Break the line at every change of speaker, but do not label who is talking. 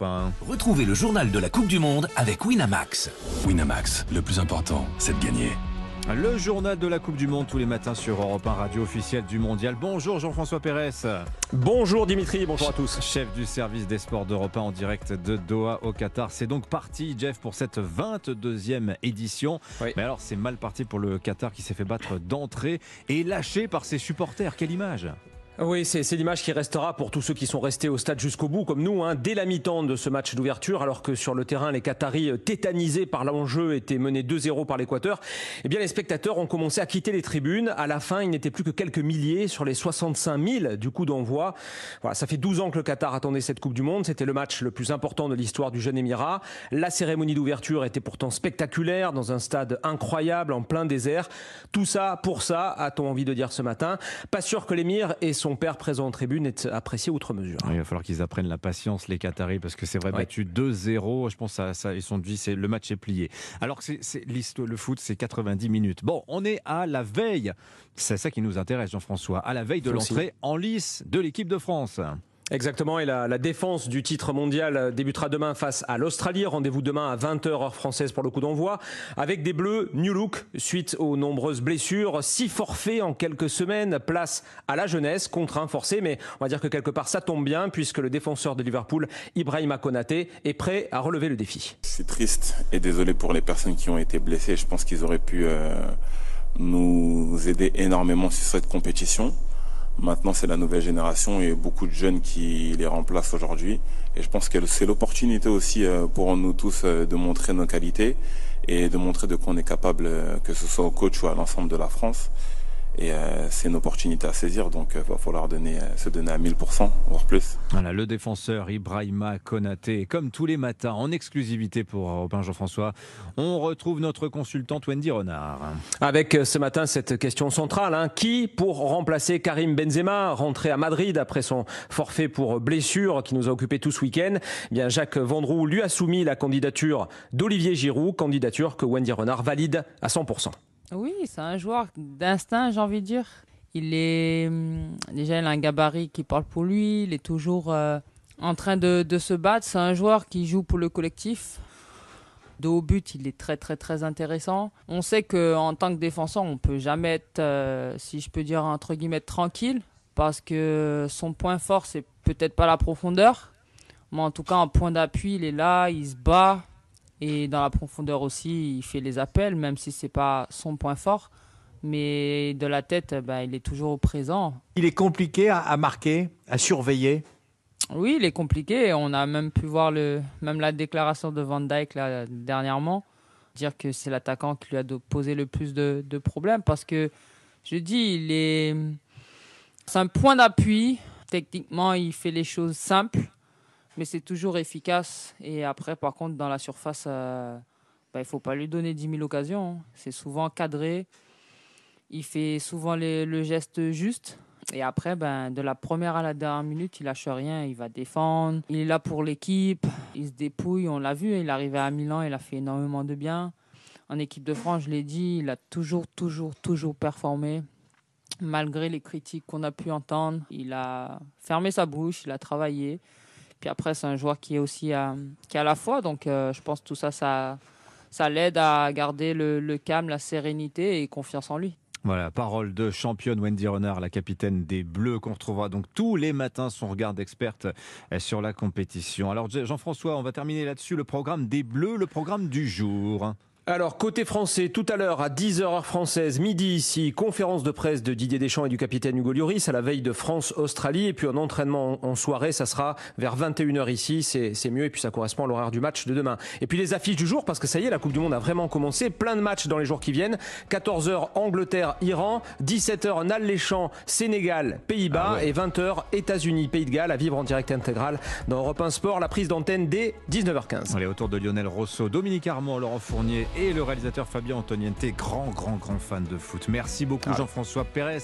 Europe 1.
Retrouvez le journal de la Coupe du Monde avec Winamax.
Winamax, le plus important, c'est de gagner.
Le journal de la Coupe du Monde tous les matins sur Europe 1, radio officielle du Mondial. Bonjour Jean-François Pérez.
Bonjour Dimitri, bonjour à tous.
Chef du service des sports d'Europe 1 en direct de Doha au Qatar. C'est donc parti, Jeff, pour cette 22e édition.
Oui.
Mais alors, c'est mal parti pour le Qatar qui s'est fait battre d'entrée et lâché par ses supporters. Quelle image
Oui, c'est l'image qui restera pour tous ceux qui sont restés au stade jusqu'au bout, comme nous, hein, dès la mi-temps de ce match d'ouverture, alors que sur le terrain, les Qataris, euh, tétanisés par l'enjeu, étaient menés 2-0 par l'Équateur. Eh bien, les spectateurs ont commencé à quitter les tribunes. À la fin, il n'était plus que quelques milliers sur les 65 000 du coup d'envoi. Voilà, ça fait 12 ans que le Qatar attendait cette Coupe du Monde. C'était le match le plus important de l'histoire du jeune Émirat. La cérémonie d'ouverture était pourtant spectaculaire, dans un stade incroyable, en plein désert. Tout ça, pour ça, a-t-on envie de dire ce matin. Pas sûr que l'émir et son père présent en tribune aient apprécié outre mesure.
Il va falloir qu'ils apprennent la patience, les Qataris, parce que c'est vrai,
Ouais.
battu 2-0. Je pense que ça, ils sont dit, c'est le match est plié. Alors que c'est- le foot, c'est 90 minutes. Bon, on est à la veille. C'est ça qui nous intéresse, Jean-François. À la veille de l'entrée en lice de l'équipe de France.
Exactement, et la, la défense du titre mondial débutera demain face à l'Australie. Rendez-vous demain à 20h heure française pour le coup d'envoi. Avec des Bleus, new look, suite aux nombreuses blessures. Six forfaits en quelques semaines, place à la jeunesse, contraint, forcé, mais on va dire que quelque part ça tombe bien puisque le défenseur de Liverpool, Ibrahima Konaté, est prêt à relever le défi.
Suis triste et désolé pour les personnes qui ont été blessées. Je pense qu'ils auraient pu euh, nous aider énormément sur cette compétition. Maintenant, c'est la nouvelle génération et beaucoup de jeunes qui les remplacent aujourd'hui. Et je pense que c'est l'opportunité aussi euh, pour nous tous euh, de montrer nos qualités et de montrer de quoi on est capable, euh, que ce soit au coach ou à l'ensemble de la France. Et euh, c'est une opportunité à saisir, donc il va falloir donner, euh, se donner à 1000%, voire plus.
Voilà, le défenseur Ibrahima Konaté, comme tous les matins, en exclusivité pour Europe 1, Jean-François, on retrouve notre consultante Wendy Renard.
Avec euh, ce matin cette question centrale, hein, qui pour remplacer Karim Benzema, rentré à Madrid après son forfait pour blessure qui nous a occupé tout ce week-end? Eh bien Jacques Vendroux lui a soumis la candidature d'Olivier Giroud, candidature que Wendy Renard valide à 100%.
Oui, c'est un joueur d'instinct, j'ai envie de dire. Il est hum, déjà il a un gabarit qui parle pour lui. Il est toujours euh, en train de, se battre. C'est un joueur qui joue pour le collectif. De haut but, il est très très très intéressant. On sait que en tant que défenseur, on peut jamais être, euh, si je peux dire entre guillemets, tranquille, parce que son point fort c'est peut-être pas la profondeur, mais en tout cas en point d'appui, il est là, il se bat. Et dans la profondeur aussi, il fait les appels, même si c'est pas son point fort. Mais de la tête, bah, il est toujours présent.
Il est compliqué à, à marquer, à surveiller?
Oui, il est compliqué. On a même pu voir le, même la déclaration de Van Dijk là, dernièrement, dire que c'est l'attaquant qui lui a posé le plus de, de problèmes parce que je dis, il est, c'est un point d'appui. Techniquement, il fait les choses simples, mais c'est toujours efficace. Et après, par contre, dans la surface, euh, bah, il faut pas lui donner 10 000 occasions. hein. C'est souvent cadré. Il fait souvent le geste juste. Et après, ben, de la première à la dernière minute, il lâche rien. Il va défendre. Il est là pour l'équipe. Il se dépouille. On l'a vu. Il est arrivé à Milan. Il a fait énormément de bien. En équipe de France, je l'ai dit, il a toujours, toujours, toujours performé. Malgré les critiques qu'on a pu entendre, il a fermé sa bouche. Il a travaillé. Puis après, c'est un joueur qui est aussi à, qui la fois. Donc, euh, je pense que tout ça, ça, ça l'aide à garder le, le calme, la sérénité et confiance en lui.
Voilà, parole de championne Wendy Renard, la capitaine des Bleus, qu'on retrouvera donc tous les matins son regard d'experte euh, sur la compétition. Alors Jean-François, on va terminer là-dessus le programme des Bleus, le programme du jour.
Alors, côté français, tout à l'heure, à 10h heure française, midi ici, conférence de presse de Didier Deschamps et du capitaine Hugo Lloris à la veille de France-Australie. Et puis un entraînement en soirée, ça sera vers 21h ici, c'est mieux. Et puis ça correspond à l'horaire du match de demain. Et puis les affiches du jour, parce que ça y est, la Coupe du Monde a vraiment commencé. Plein de matchs dans les jours qui viennent. 14h, Angleterre-Iran. 17h, Nal-les-Champs, Sénégal, Pays-Bas.
Ah ouais.
Et 20h, États-Unis, Pays de Galles, à vivre en direct intégral dans Europe 1 Sport. La prise d'antenne dès 19h15.
Allez, autour de Lionel Rousseau, Dominique Armand, Laurent Fournier et le réalisateur Fabien Antoniente, grand, grand, grand fan de foot. Merci beaucoup
Ah.
Jean-François Pérez.